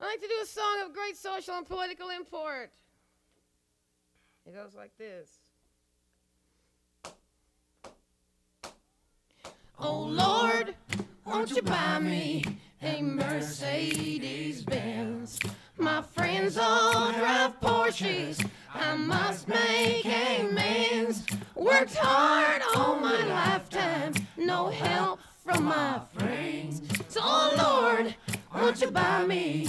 I like to do a song of great social and political import. It goes like this. Oh Lord, won't you buy me a Mercedes Benz? My friends all drive Porsches. I must make amends. Worked hard all my lifetime, no help from my friends. So, oh Lord, won't you buy me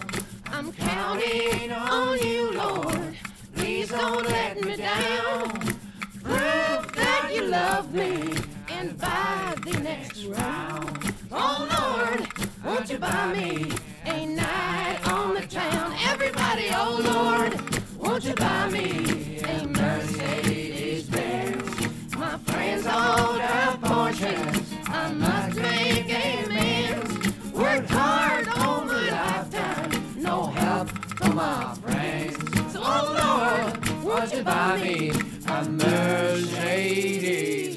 I'm counting on you, Lord. Please don't let me down. Prove that you love me and buy the next round. Oh Lord, won't you buy me a night on the town? Everybody, oh Lord, won't you buy me a Mercedes Benz? My friends drive Porsches. I must my friends. So, oh Lord, won't you buy me a Mercedes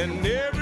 and every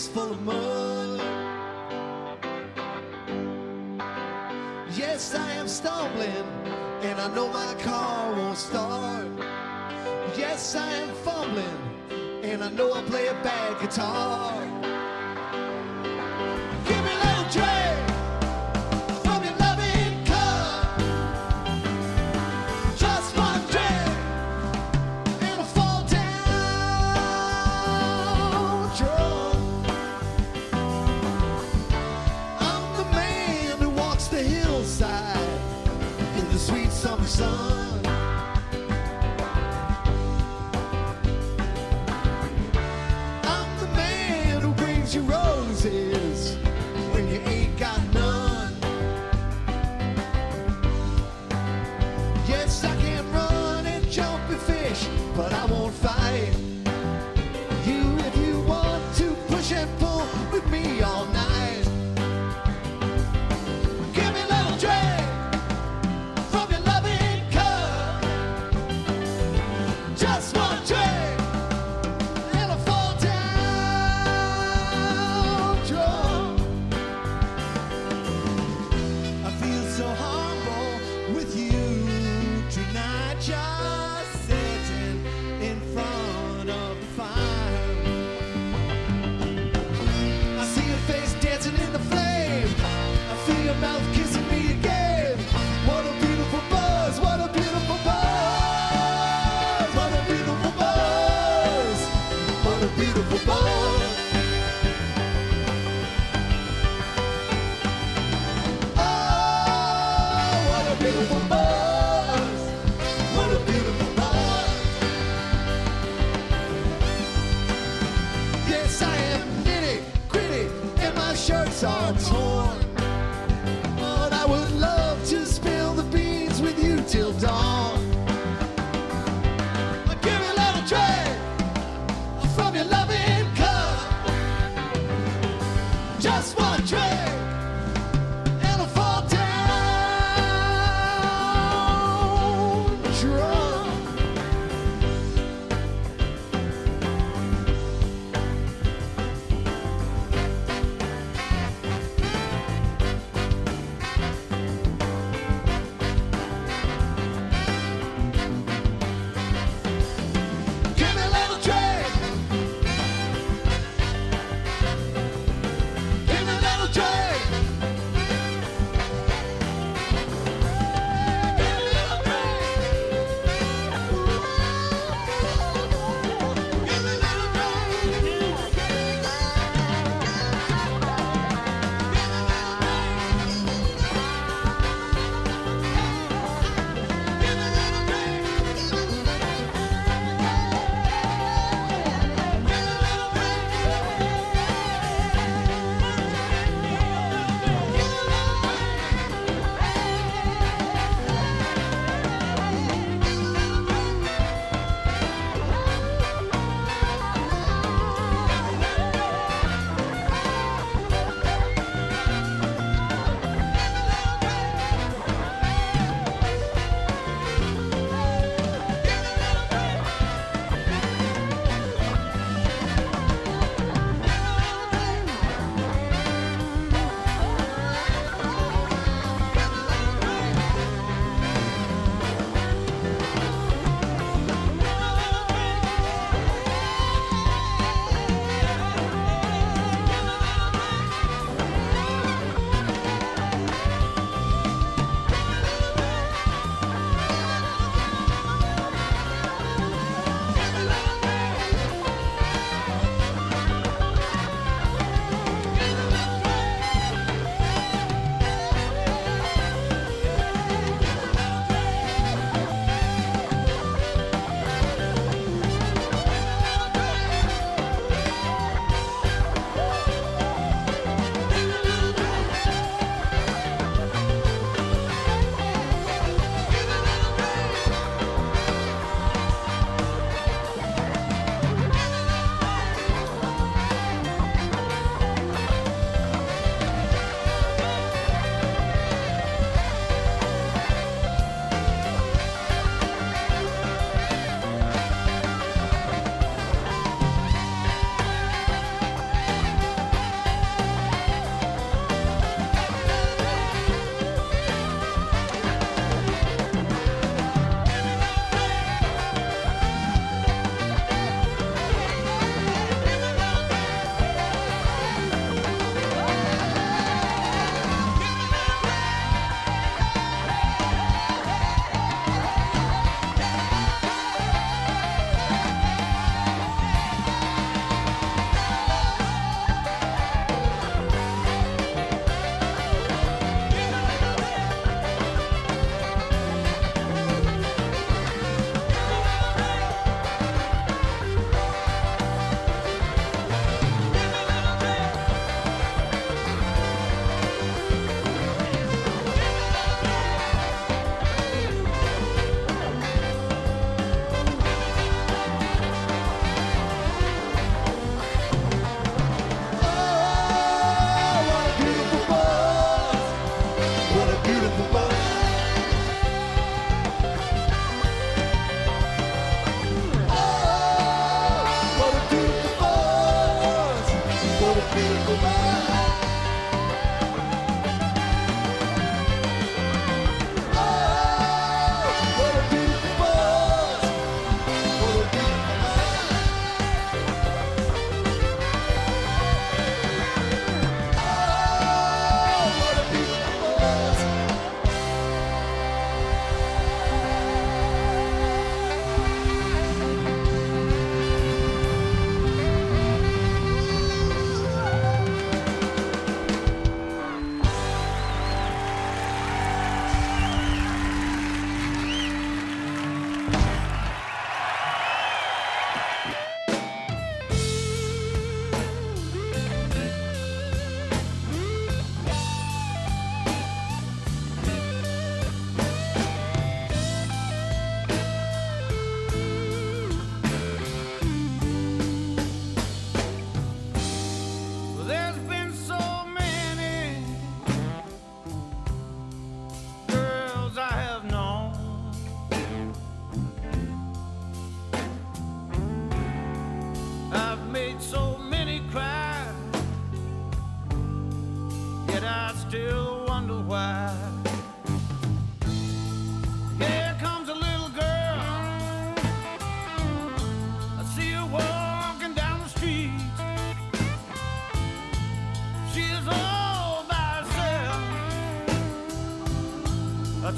face full of mud. Yes, I am stumbling, and I know my car won't start. Yes, I am fumbling, and I know I play a bad guitar.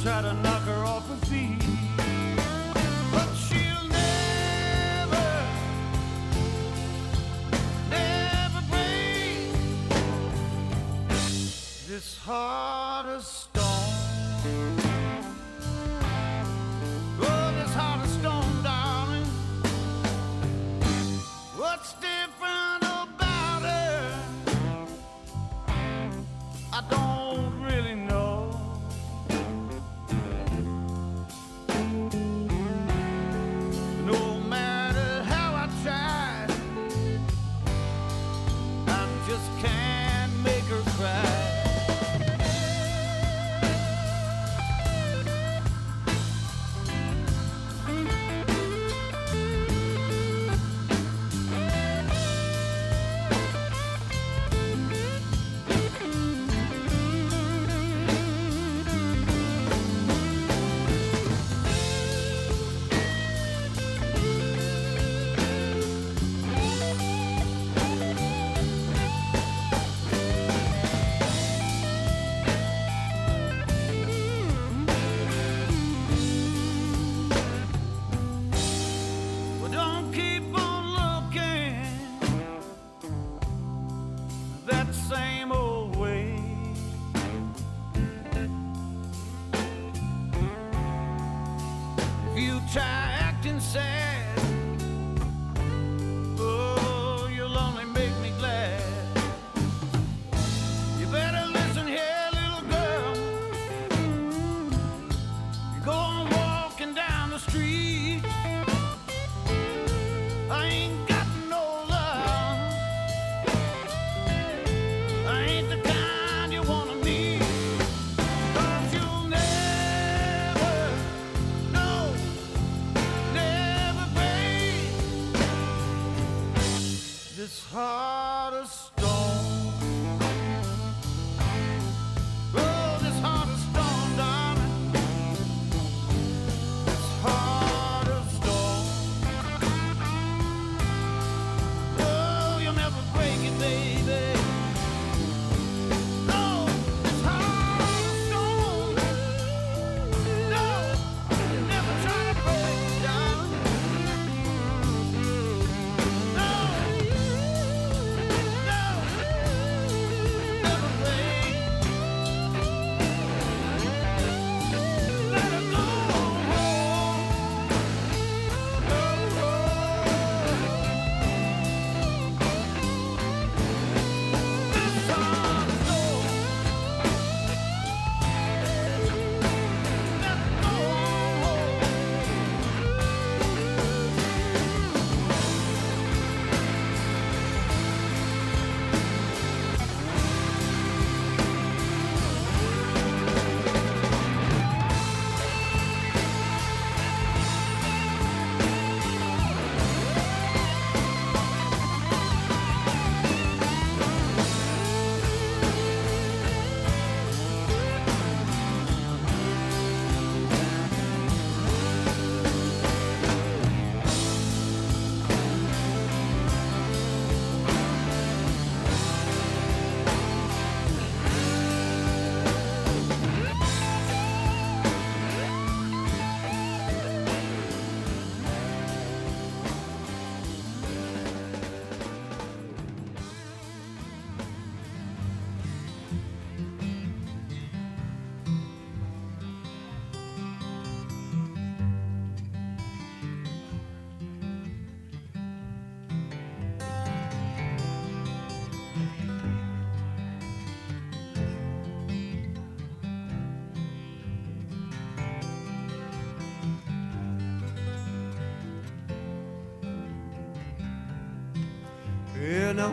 Try to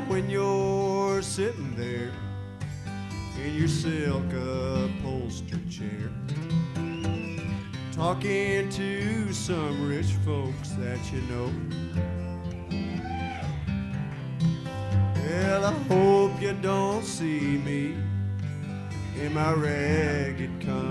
when you're sitting there in your silk upholstered chair, talking to some rich folks that you know. Well, I hope you don't see me in my ragged coat.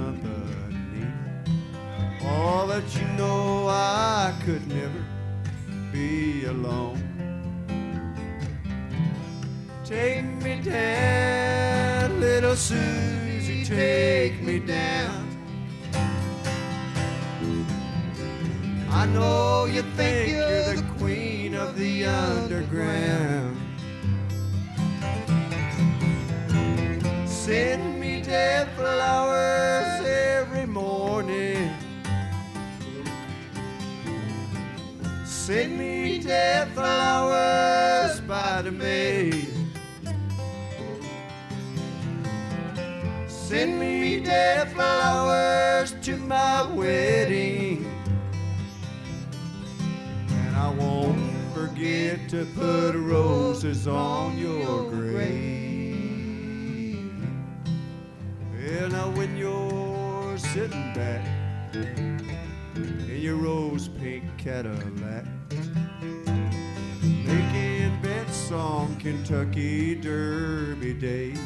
Kentucky Derby days.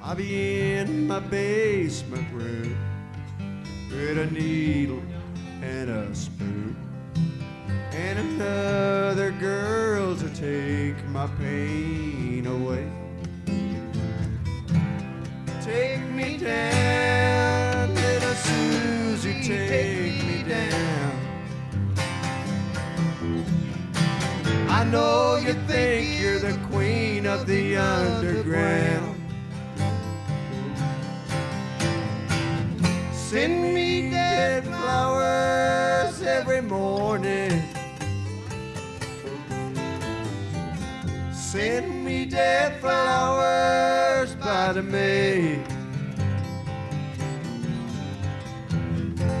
I'll be in my basement room with a needle and a spoon. of the underground. Send me dead flowers every morning. Send me dead flowers by the May.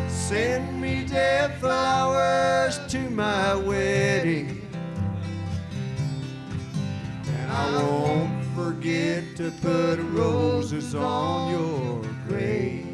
Send me dead flowers to my wedding. I won't forget to put roses on your grave.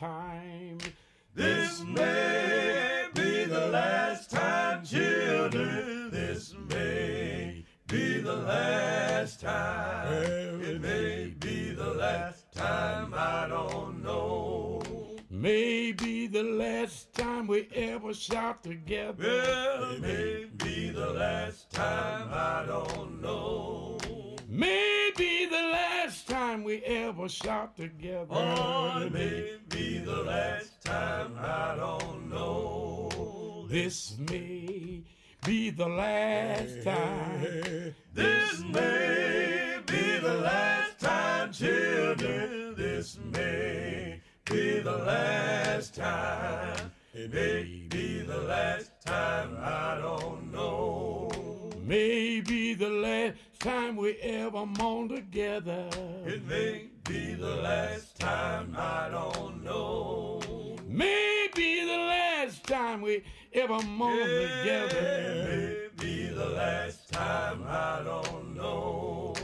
Time. This may be the last time, children. This may be the last time. It may be the last time, I don't know. Maybe the last time we ever shot together. Well, it may be the last time, I don't know. Maybe the we ever shot together. Oh, it may be the last time, I don't know. This may be the last time. This may be the last time, children. This may be the last time. It may be the last time, I don't know. Maybe the last time we ever mourn together. It may be the last time, I don't know. Maybe the last time we ever mourn It together. may be the last time, I don't know.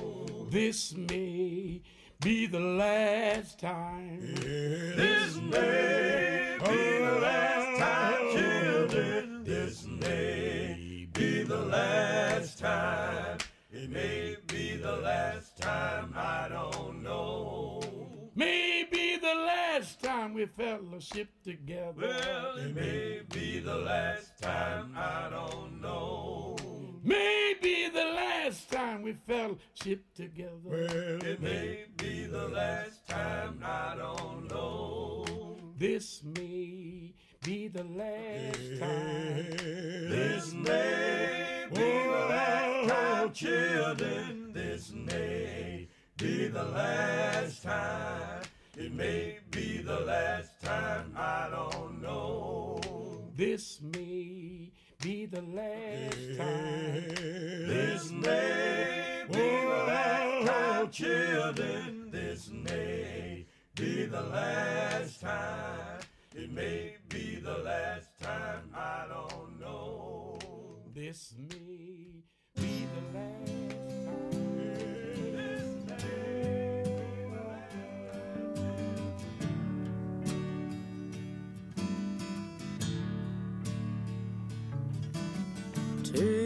This may be the last time. This may be the last time, children. This may be the last time. It may be the last time, I don't know. Maybe the last time we fellowship together. Well, it may be the last time, I don't know. Maybe the last time we fellowship together. Well, It may be the last time, I don't know. This may be the last time. This may be the last time, children. This may be the last time. It may be the last time, I don't know. This may be the last time. This may be the last time, children. This may be the last time. It may be the last time, I don't know. This may be the last time. This may be the last Take me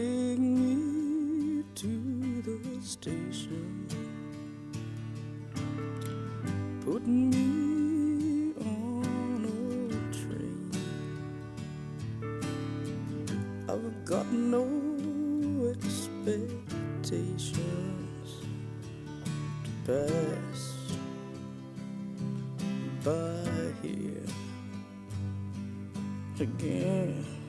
expectations to pass by here again.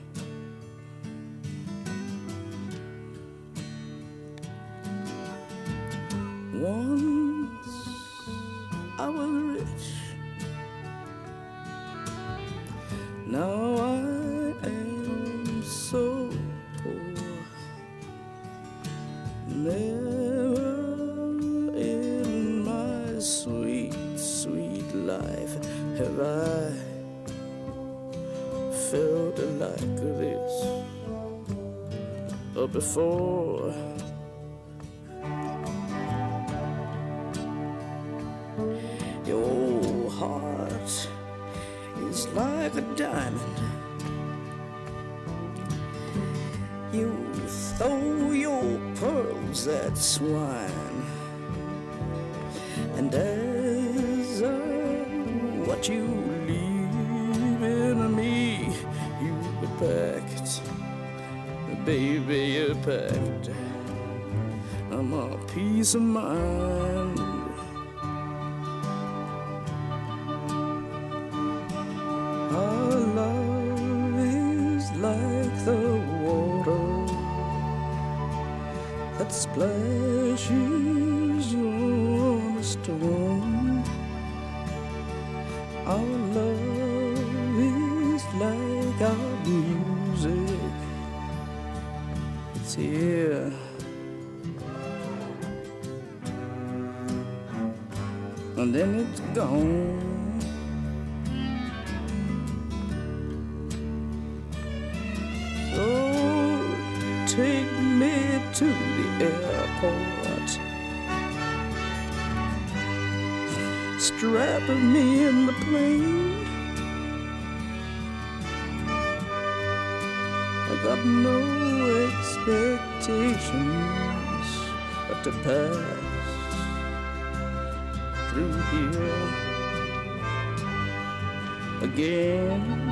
of me in the plane. I got no expectations but to pass through here again.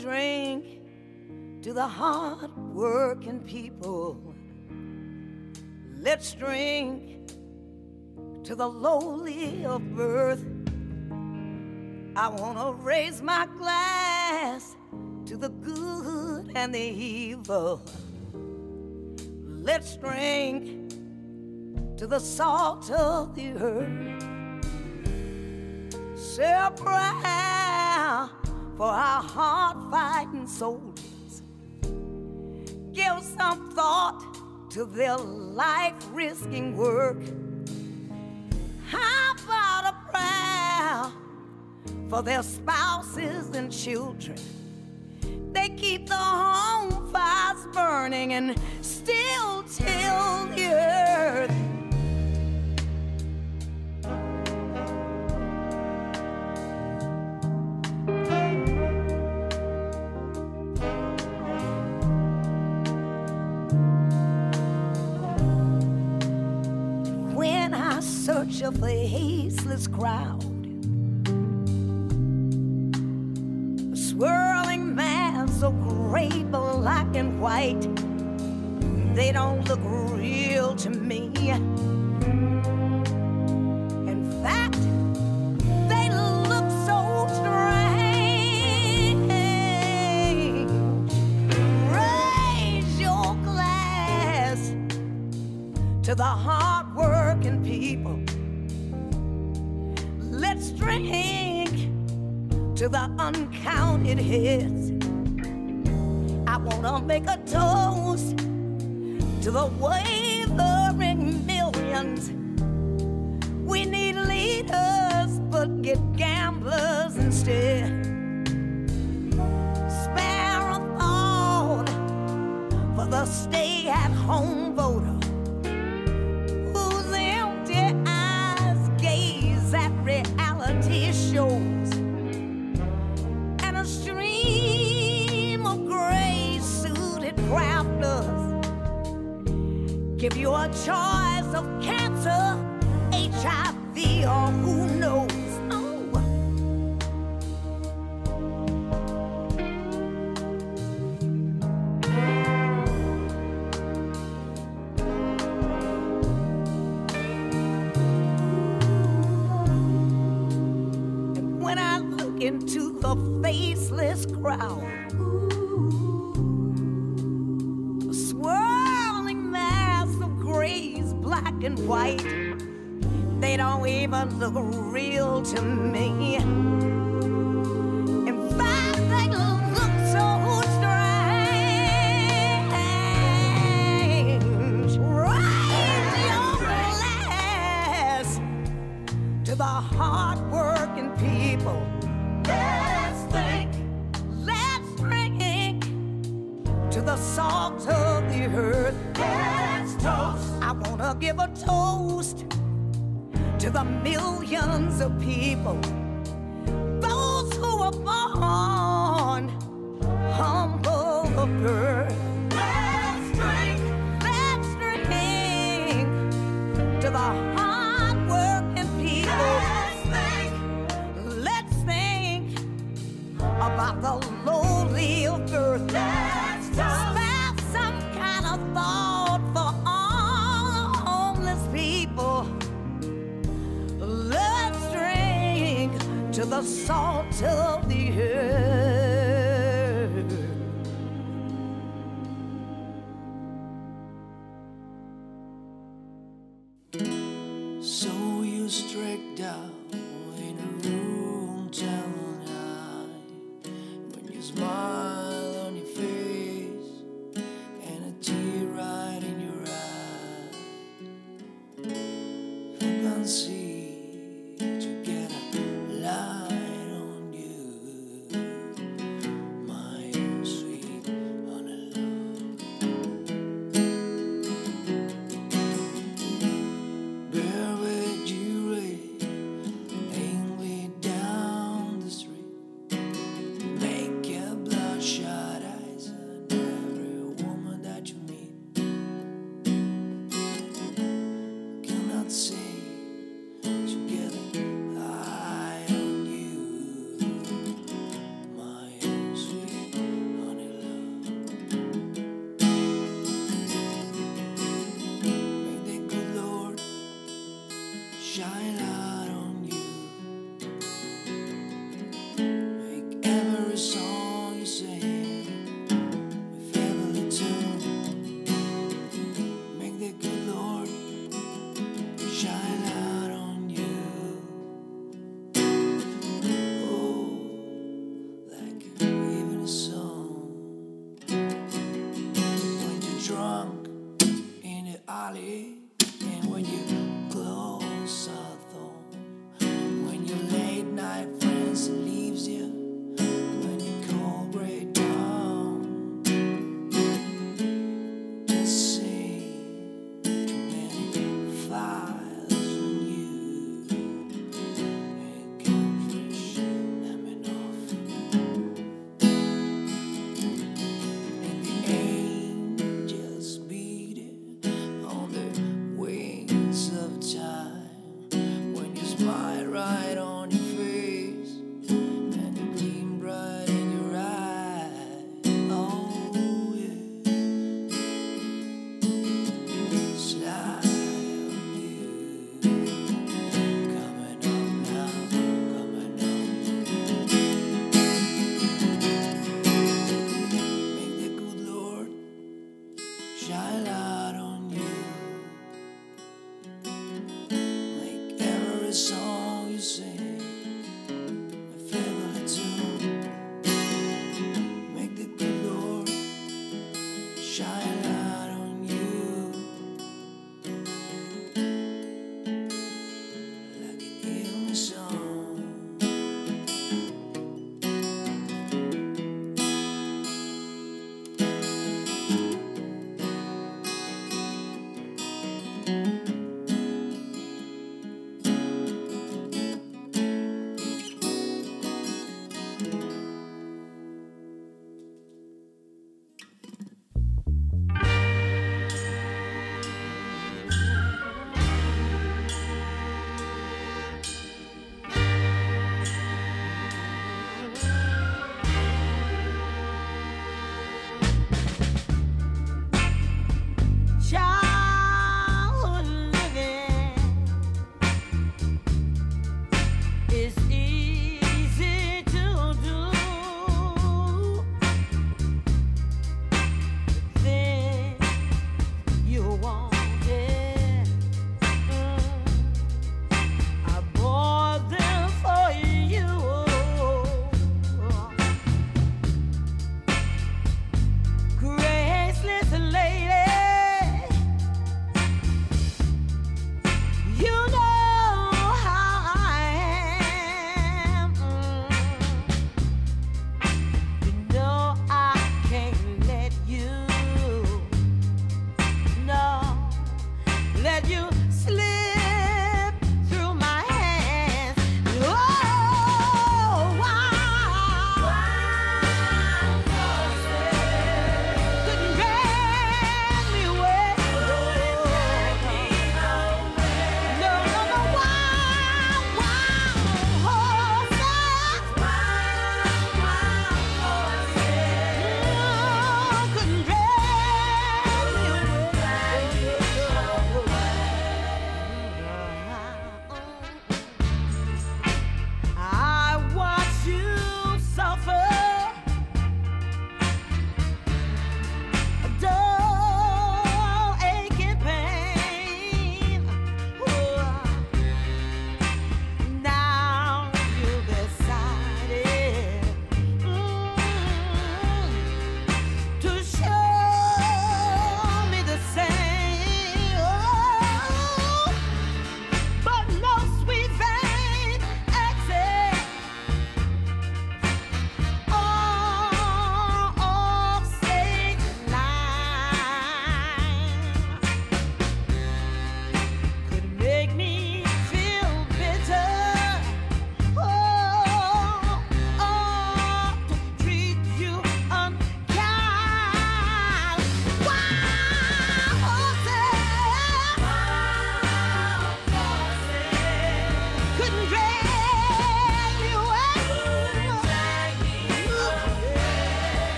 Drink to the hard working people. Let's drink to the lowly of birth. I wanna raise my glass to the good and the evil. Let's drink to the salt of the earth. Say for our hard fighting soldiers. Give some thought to their life risking work. How about a prayer for their spouses and children? They keep the home fires burning and still till the earth. Search of the hasteless crowd. A swirling mass of gray, black, and white. They don't look real to me. In fact, they look so strange. Raise your glass to the hard hang to the uncounted heads. I wanna make a toast to the wavering millions. We need leaders, but get gamblers instead. Spare a thought for the stay-at-home voter. Give you a choice of cancer, HIV, or who knows. real to me.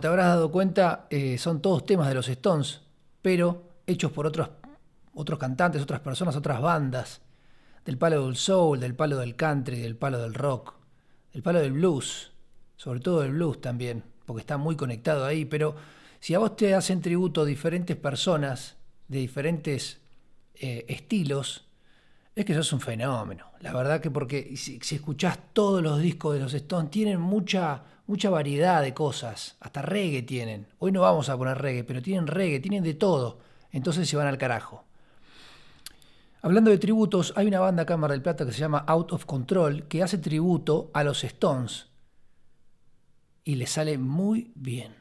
Te habrás dado cuenta, eh, son todos temas de los Stones, pero hechos por otros, otros cantantes, otras personas, otras bandas, del palo del soul, del palo del country, del palo del rock, del palo del blues, sobre todo del blues también, porque está muy conectado ahí, pero si a vos te hacen tributo diferentes personas de diferentes eh, estilos, es que sos un fenómeno. La verdad que porque si, si escuchás todos los discos de los Stones, tienen mucha, mucha variedad de cosas. Hasta reggae tienen. Hoy no vamos a poner reggae, pero tienen reggae, tienen de todo. Entonces se van al carajo. Hablando de tributos, hay una banda Mar del Plata que se llama Out of Control que hace tributo a los Stones. Y le sale muy bien.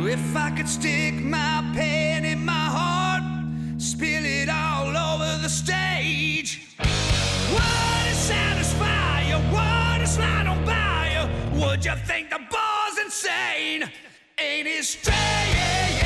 If I could stick my pen in my heart, spill it all over the stage. Would it satisfy you? Would it slide on by you? Would you think the boy's insane? Ain't it strange?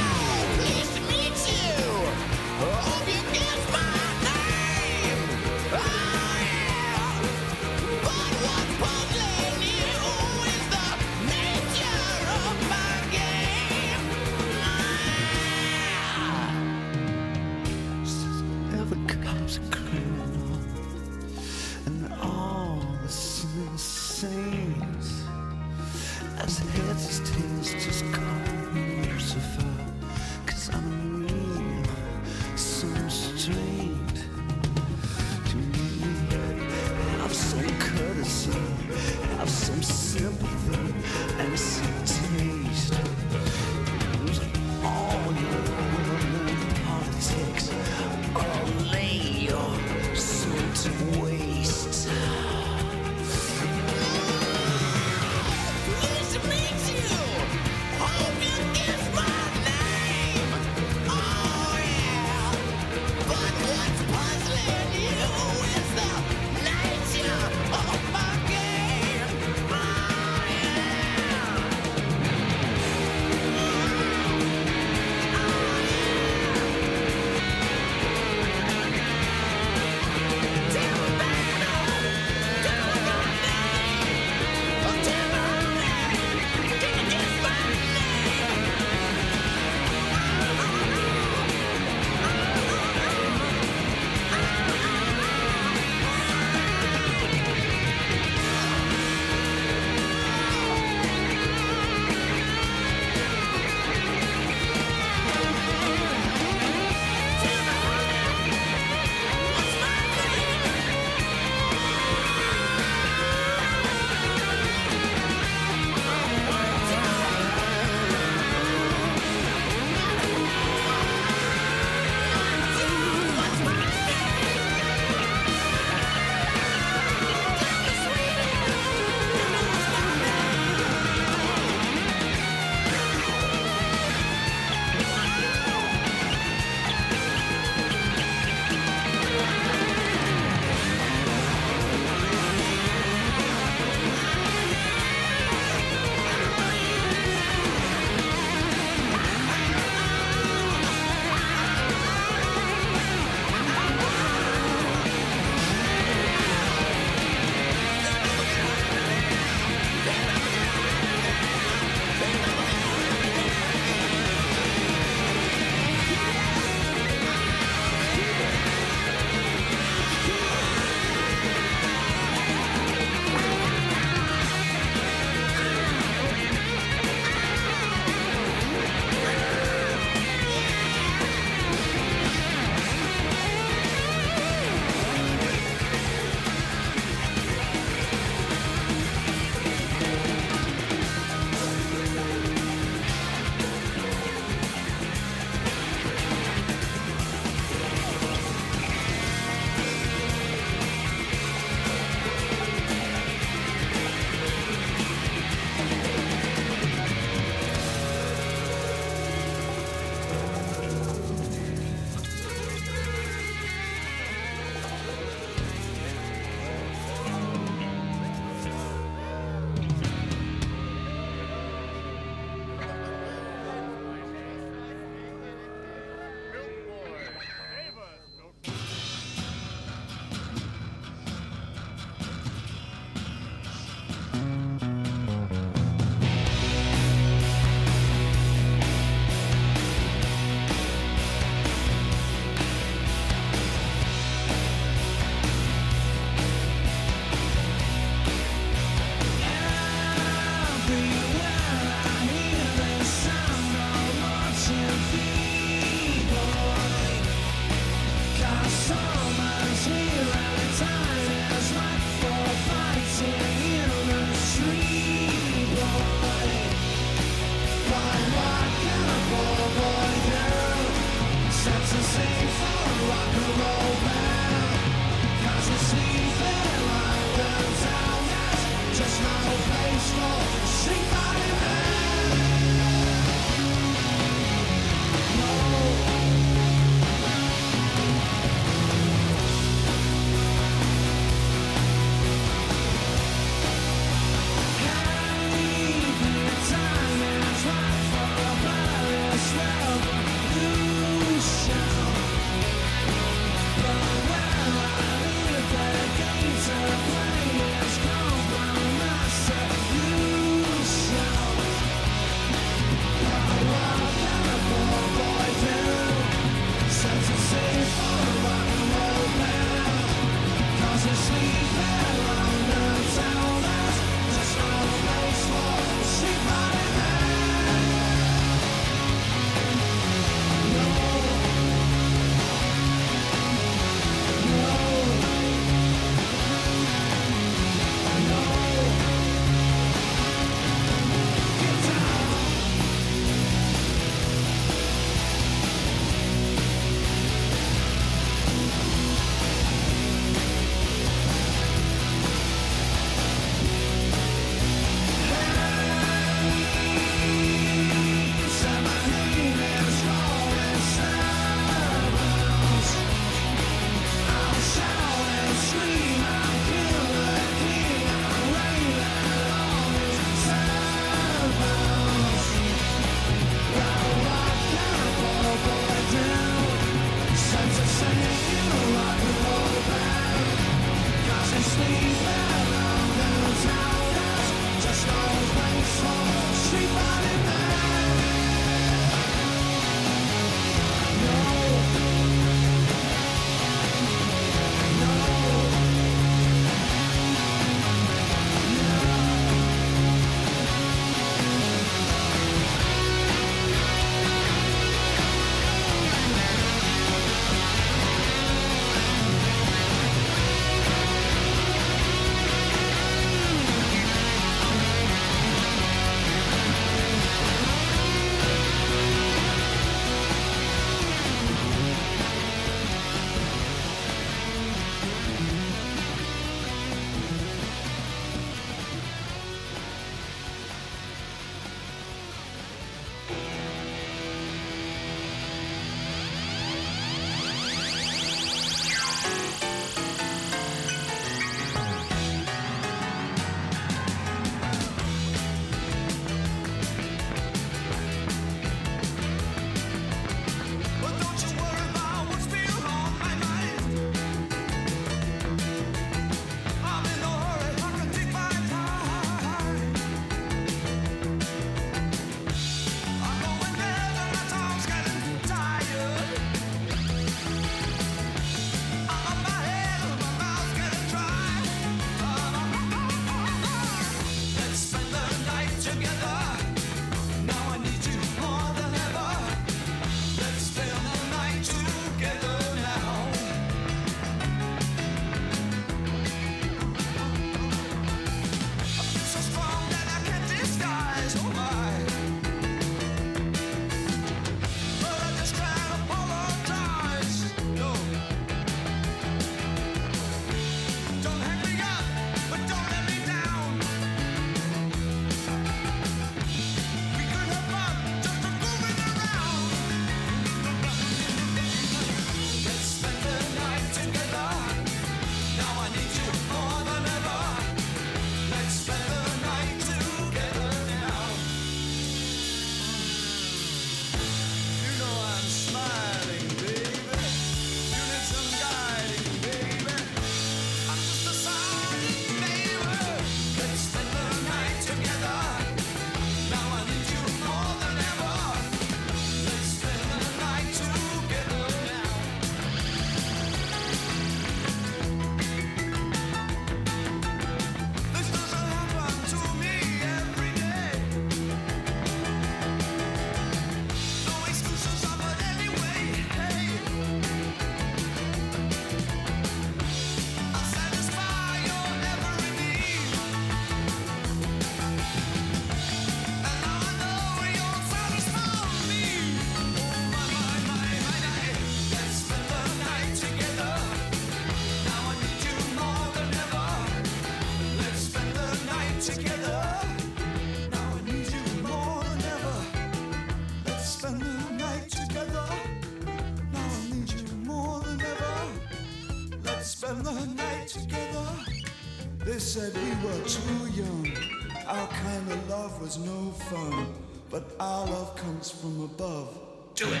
Do it.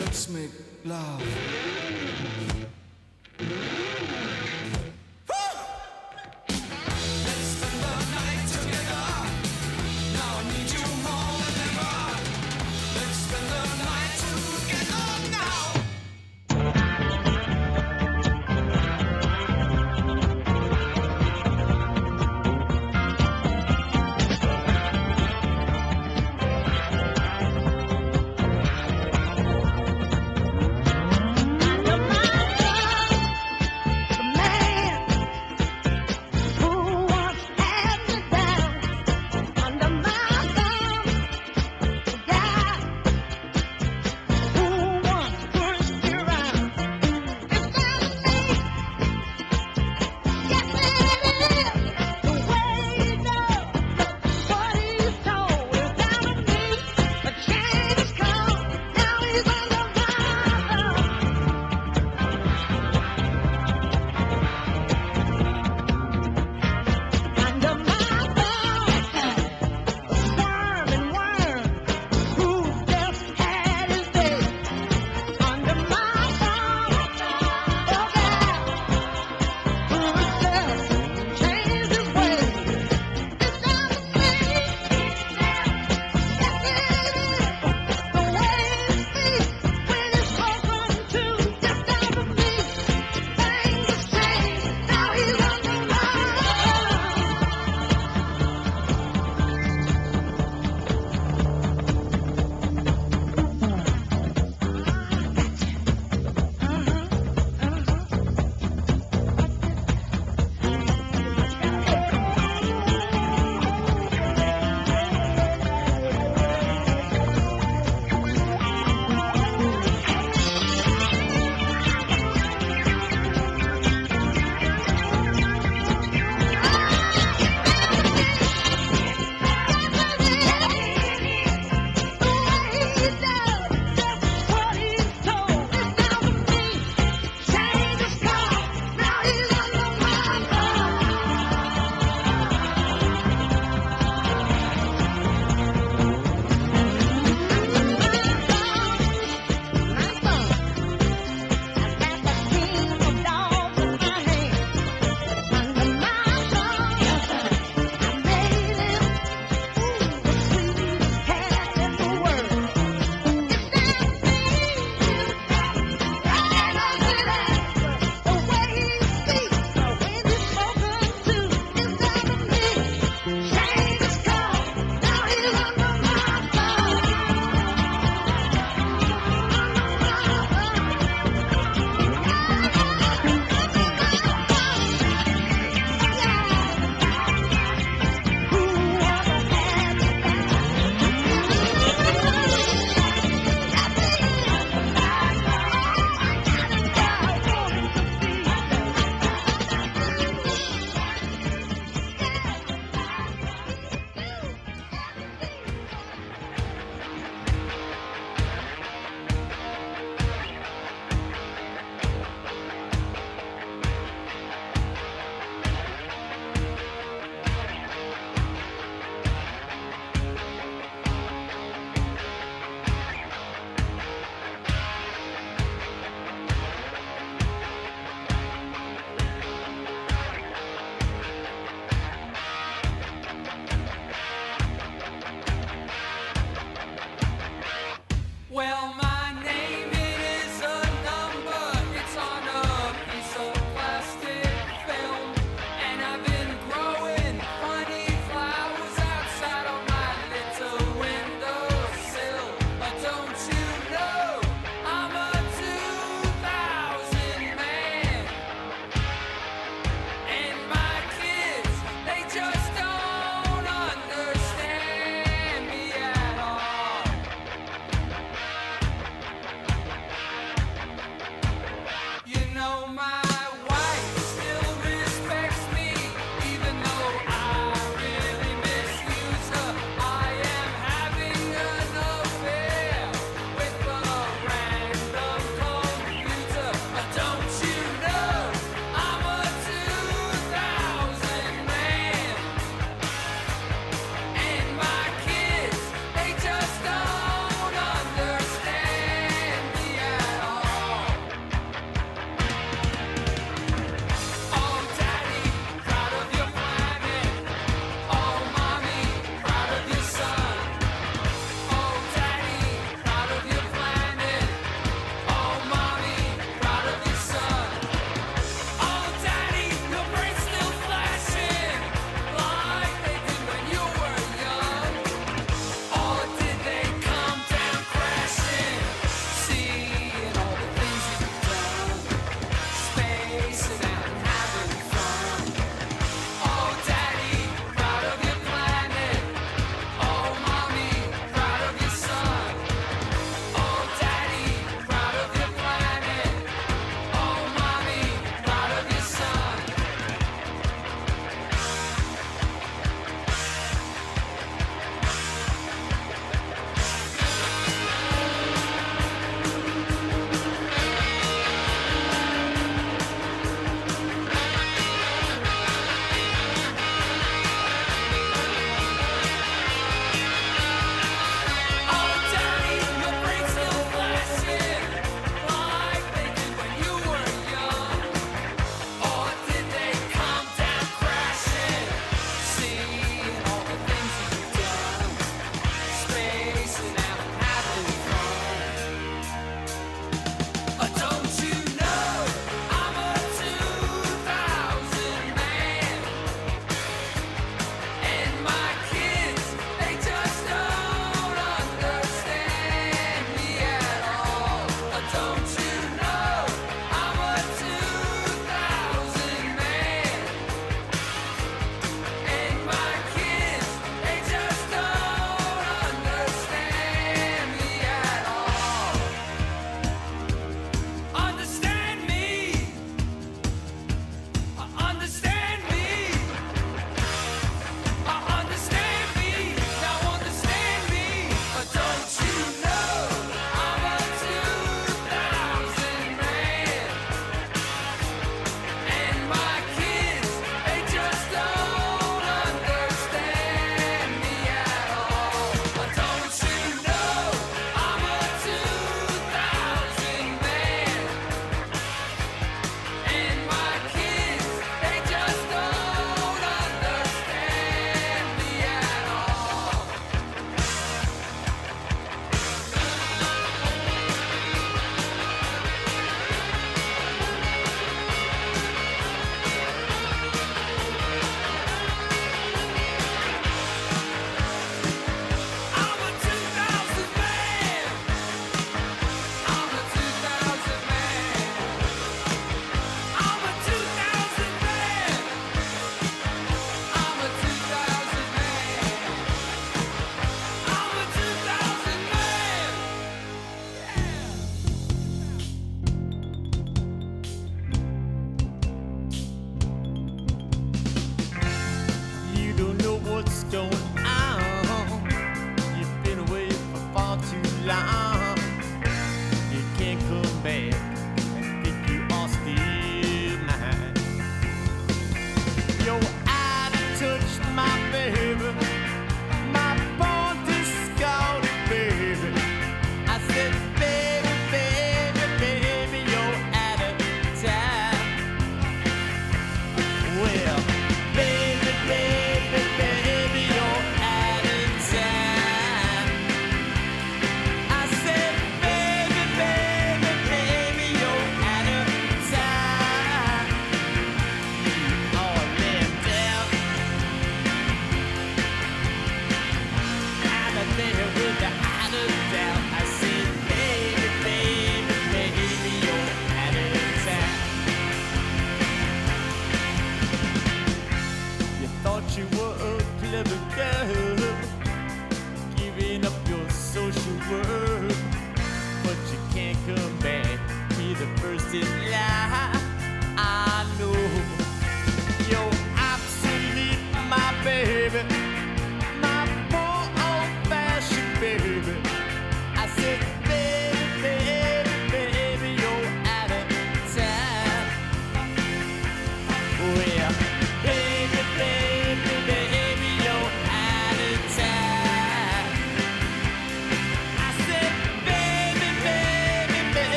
Let's make love.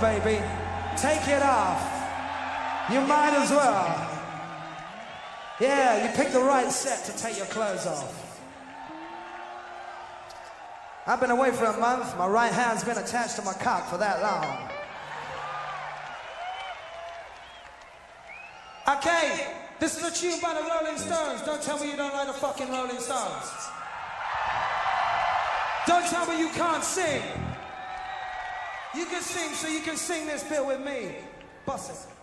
baby. Take it off. You might as well. Yeah, you picked the right set to take your clothes off. I've been away for a month. My right hand's been attached to my cock for that long. Okay, this is a tune by the Rolling Stones. Don't tell me you don't like the fucking Rolling Stones. Don't tell me you can't sing. You can sing, so you can sing this bit with me. Bust it.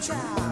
future.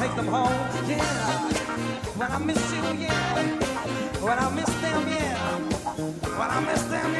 take them home, yeah. When I miss you, yeah. When I miss them, yeah. When I miss them, yeah.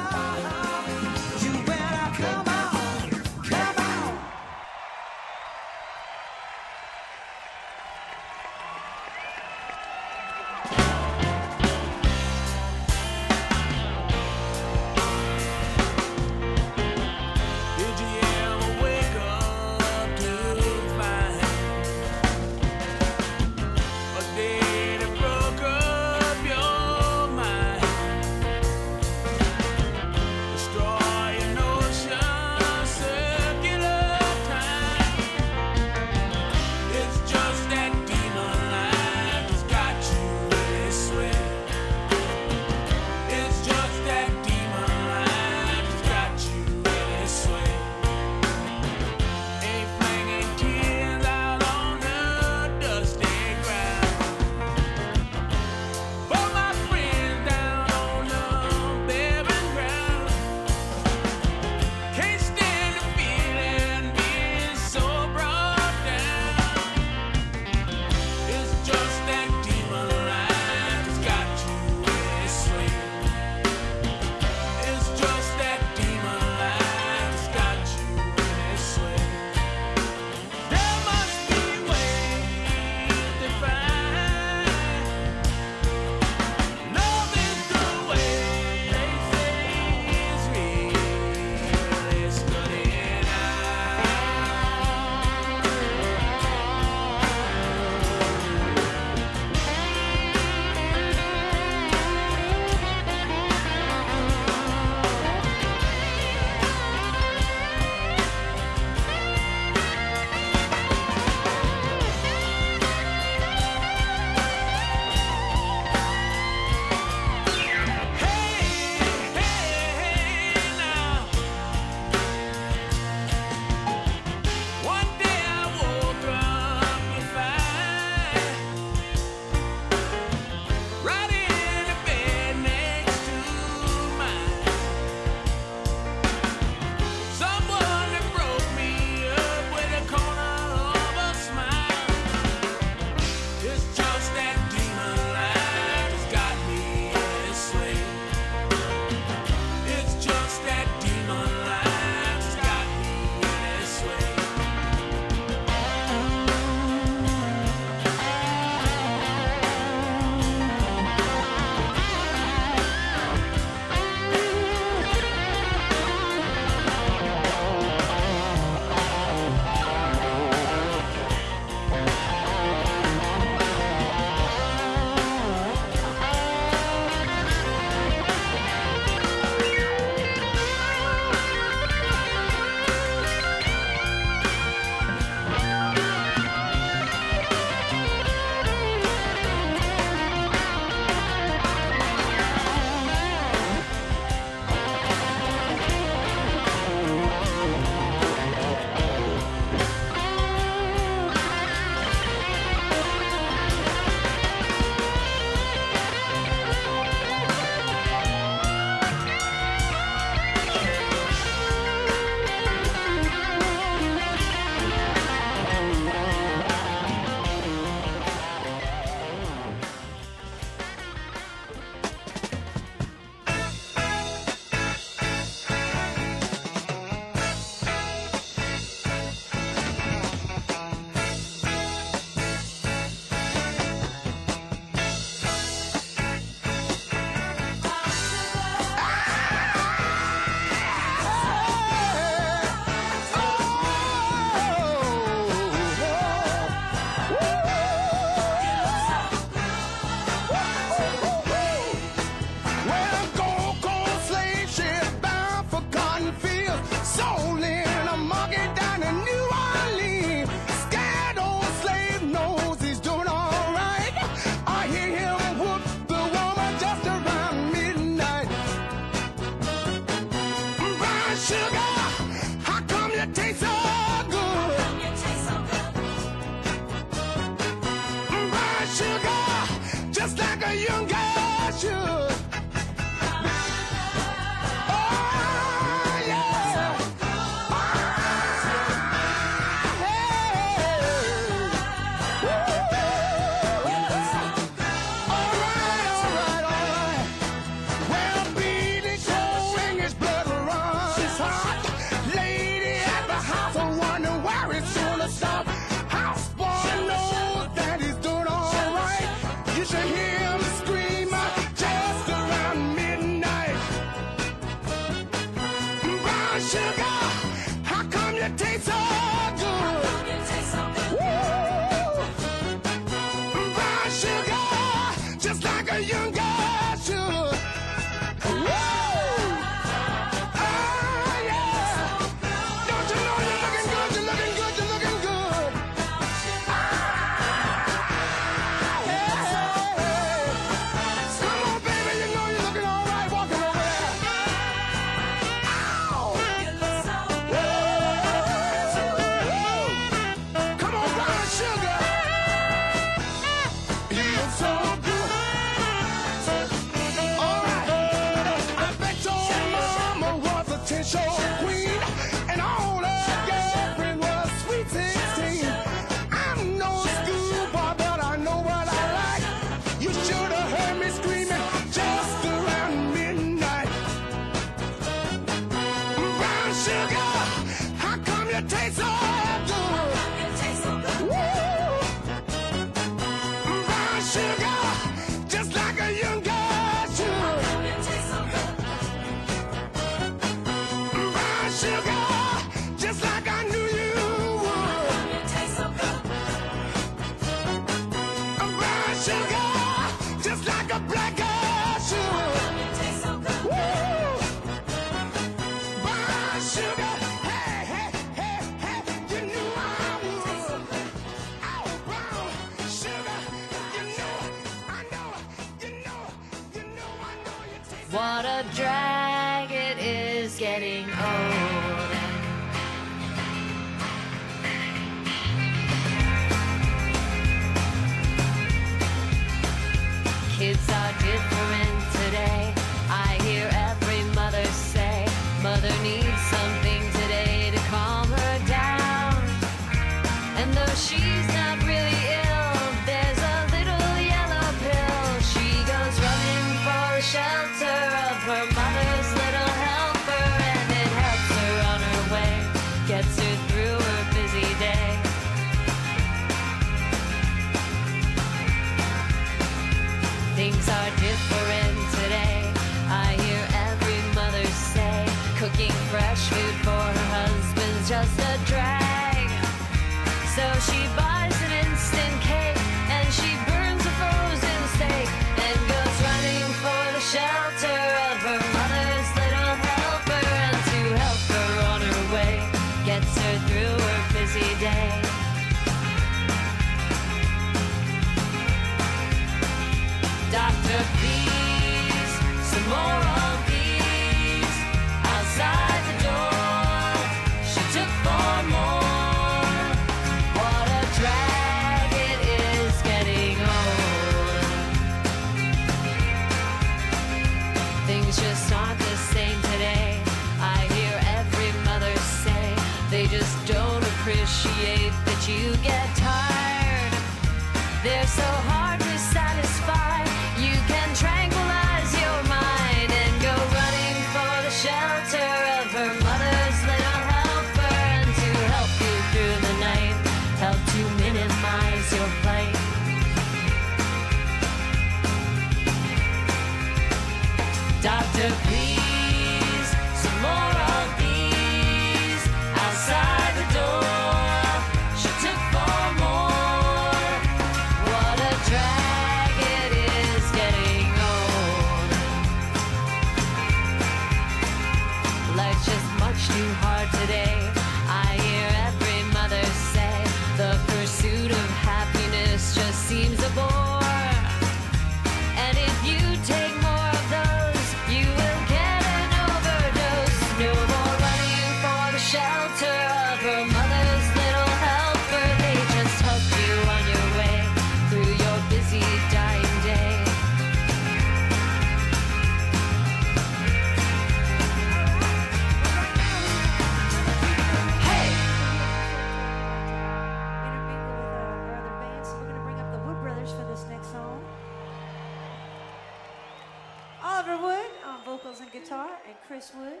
Chris Wood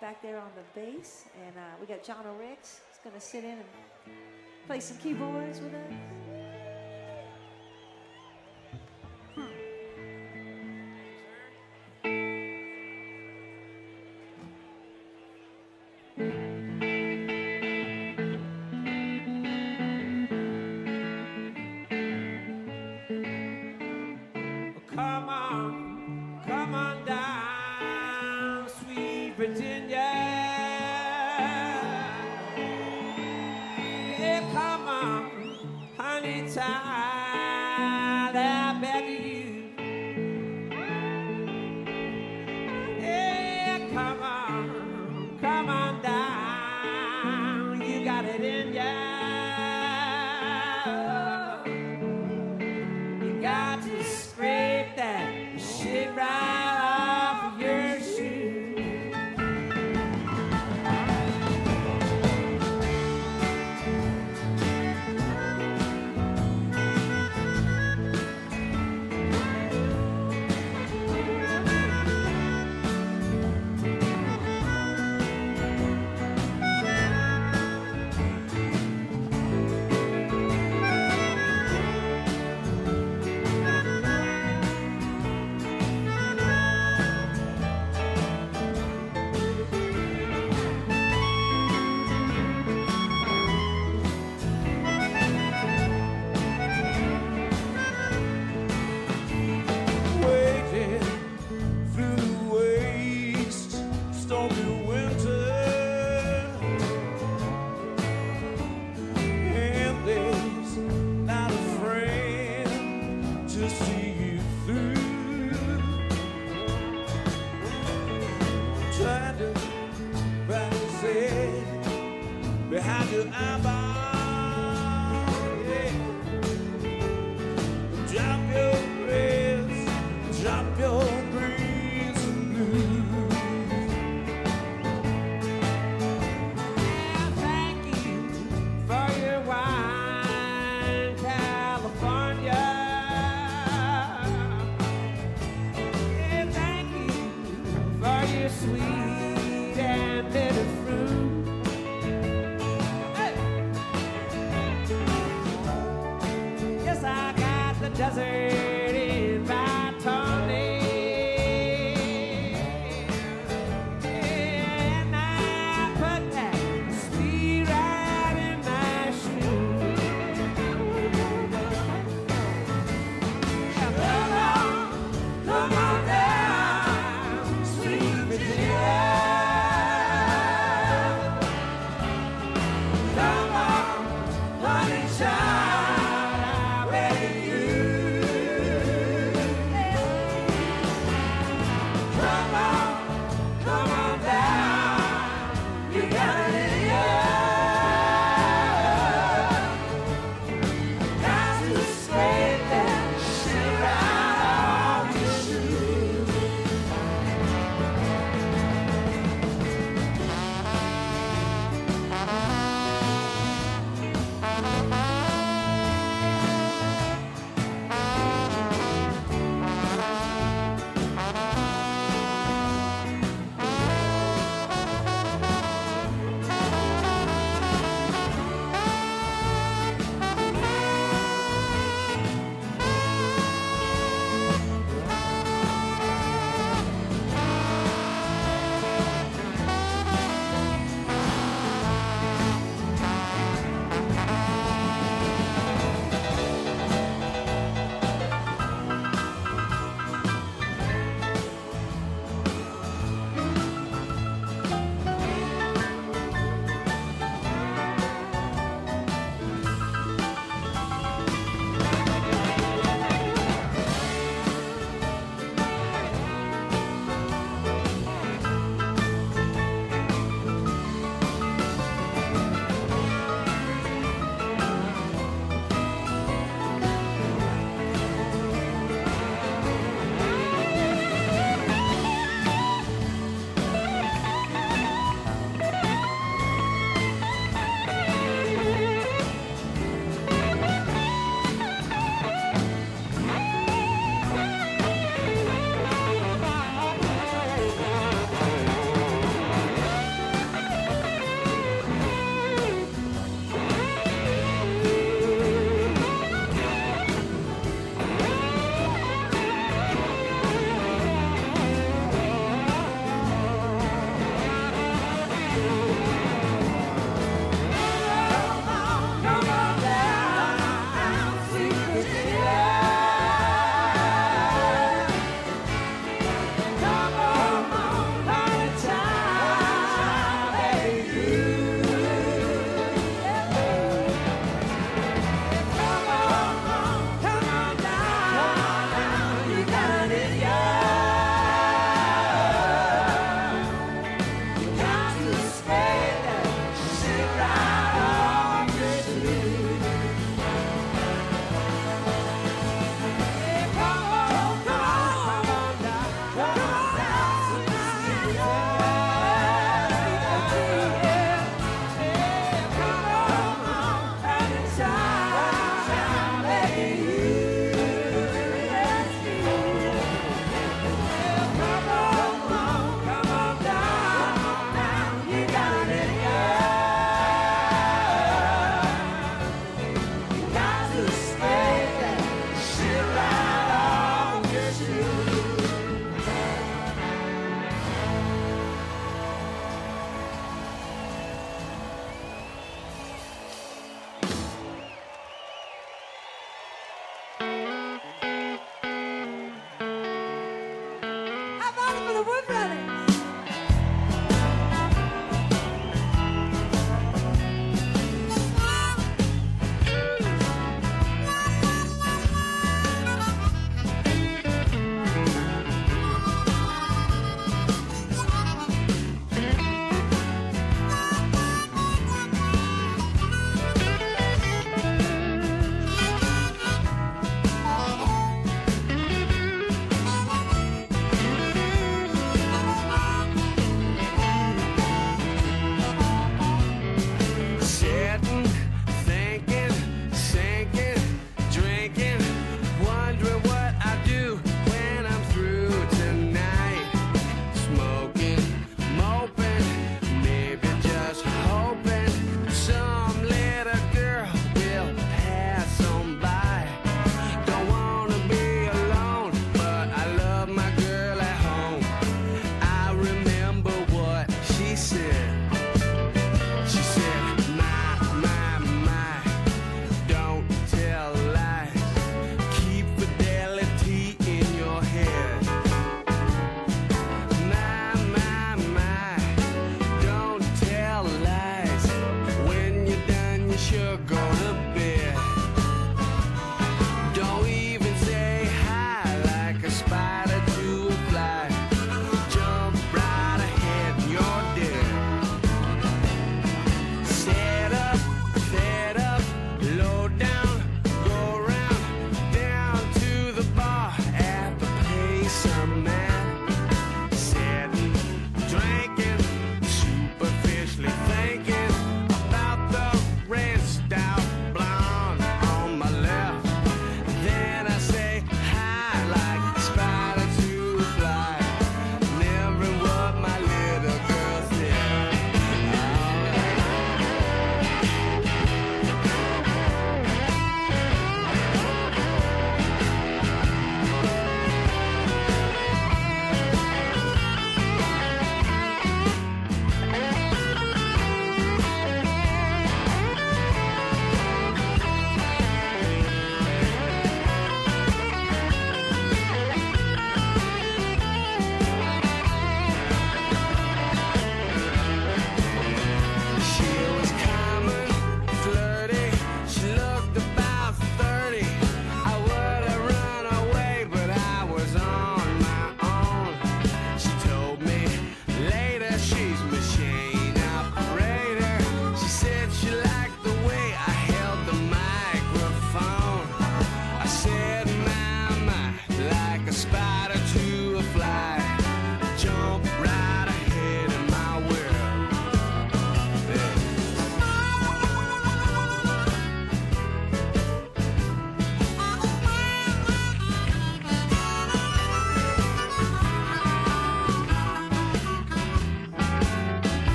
back there on the bass. And uh, we got Jano Rix. He's going to sit in and play some keyboards with us.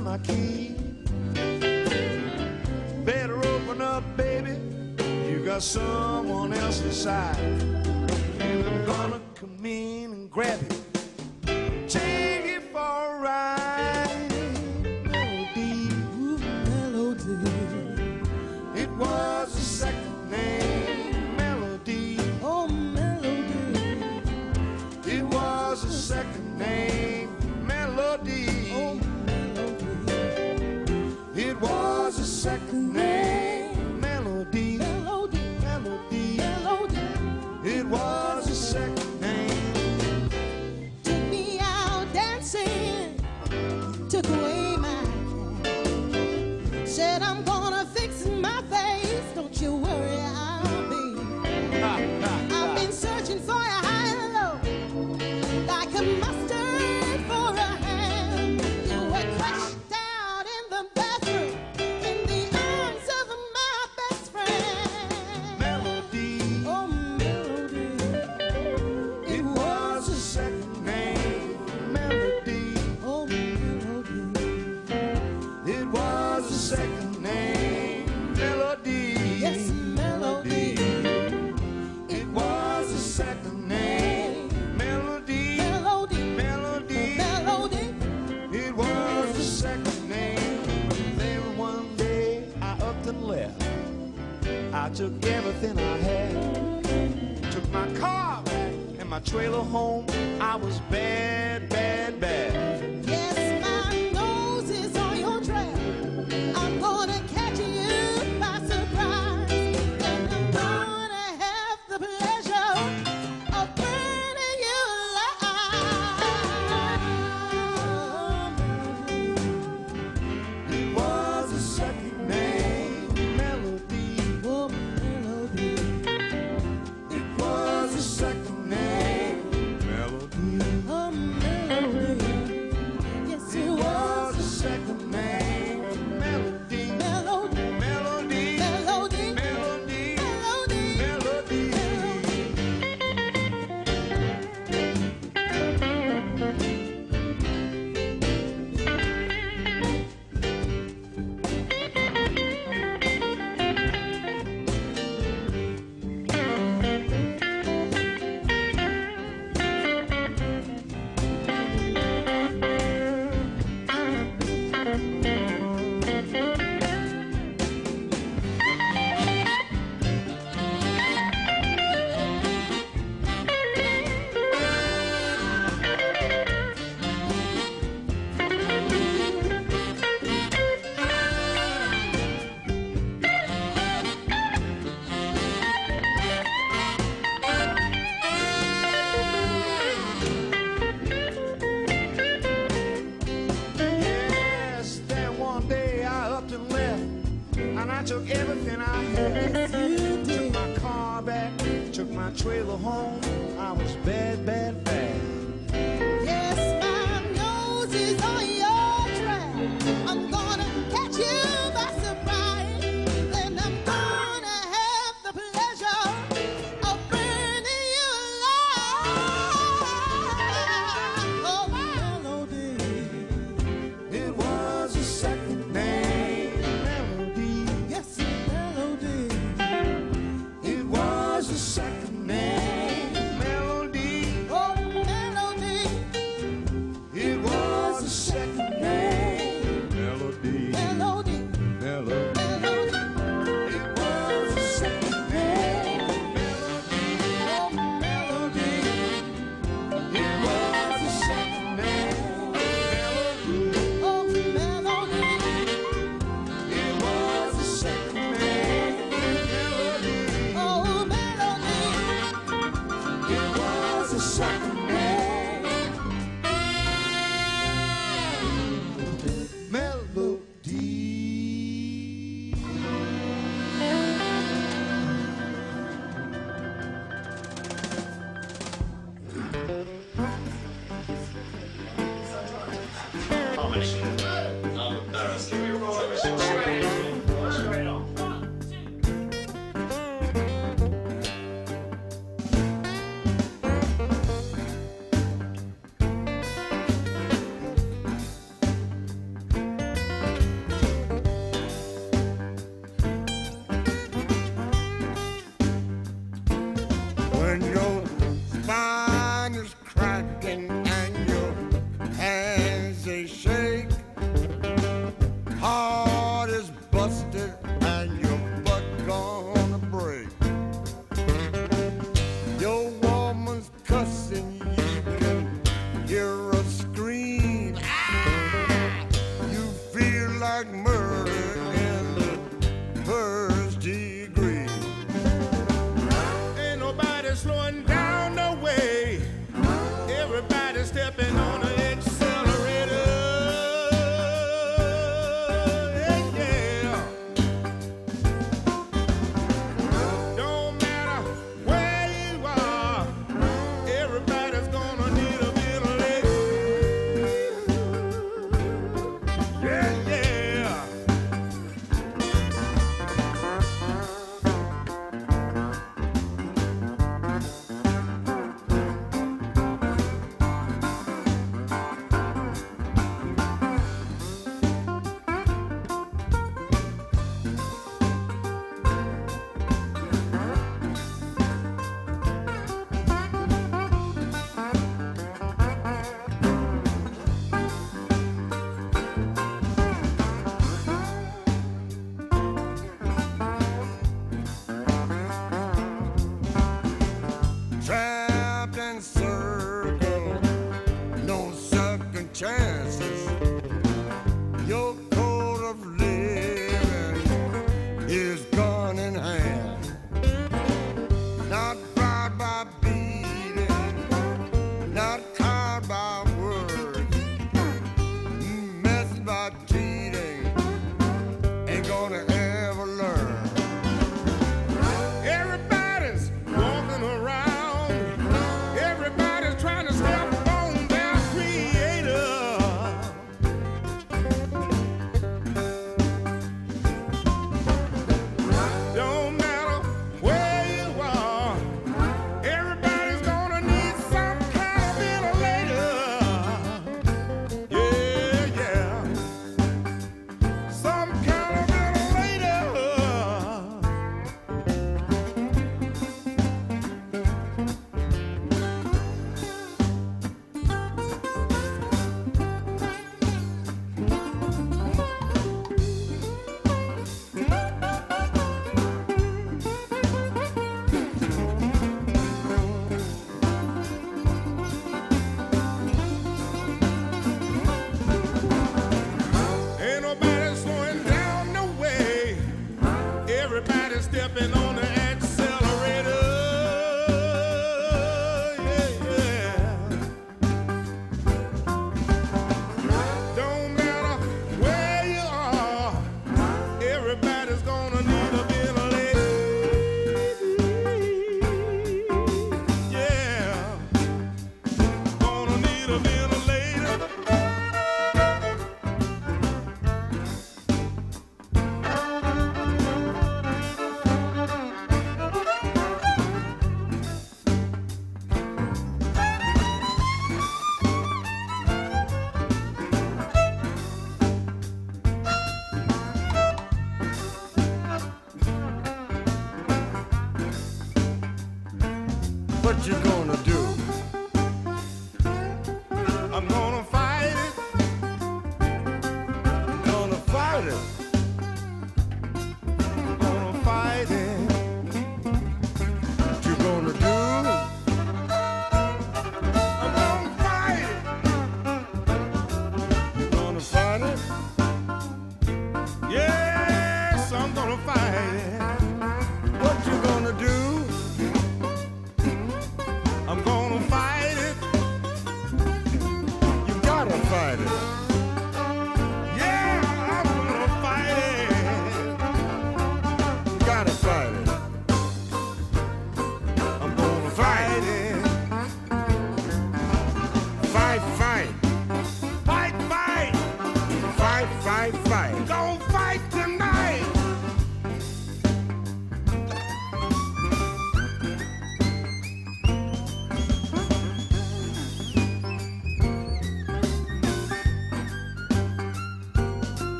my key. Better open up, baby. You got someone else inside.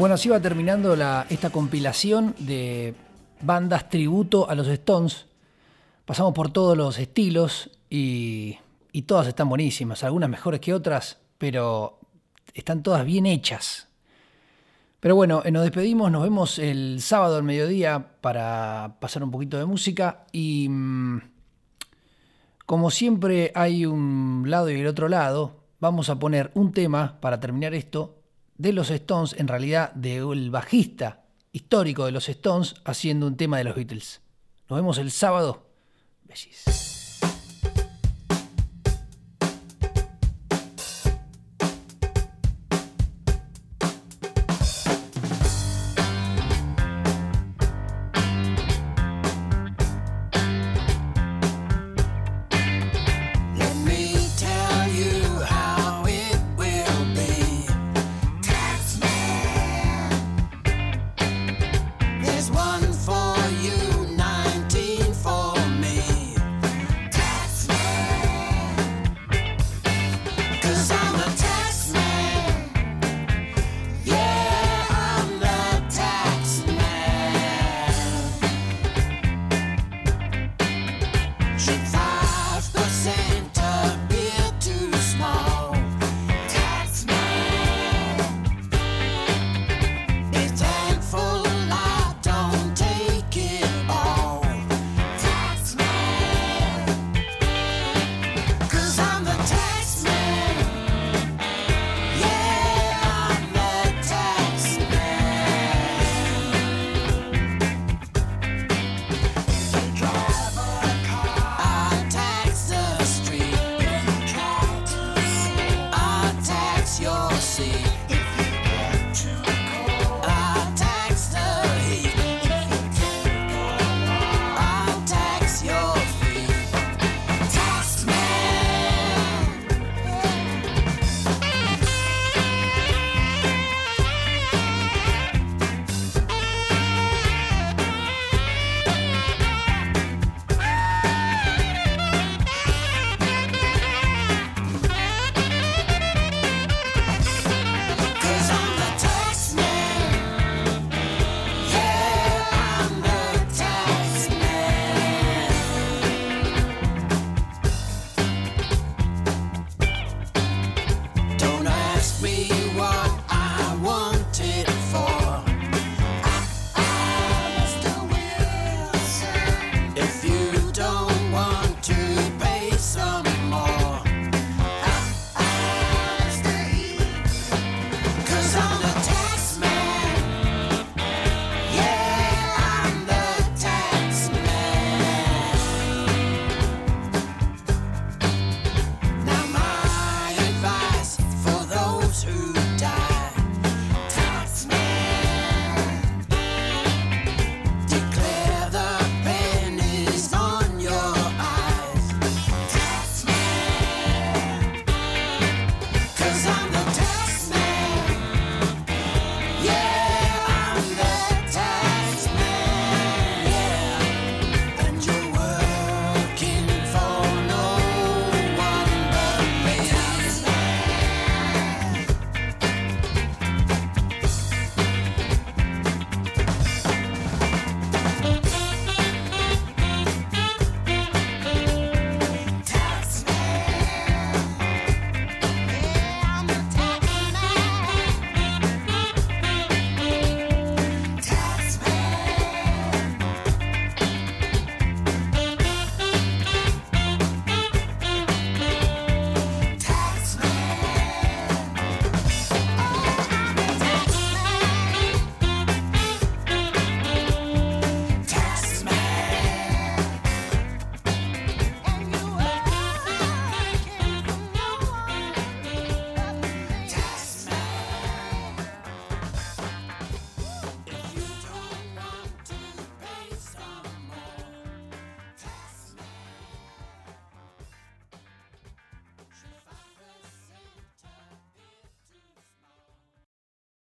Bueno, así va terminando esta compilación de bandas tributo a los Stones. Pasamos por todos los estilos y, y todas están buenísimas, algunas mejores que otras, pero están todas bien hechas. Pero bueno, eh, nos despedimos, nos vemos el sábado al mediodía para pasar un poquito de música y mm, como siempre hay un lado y el otro lado, vamos a poner un tema para terminar esto de los Stones, en realidad del bajista histórico de los Stones haciendo un tema de los Beatles. Nos vemos el sábado. Besis.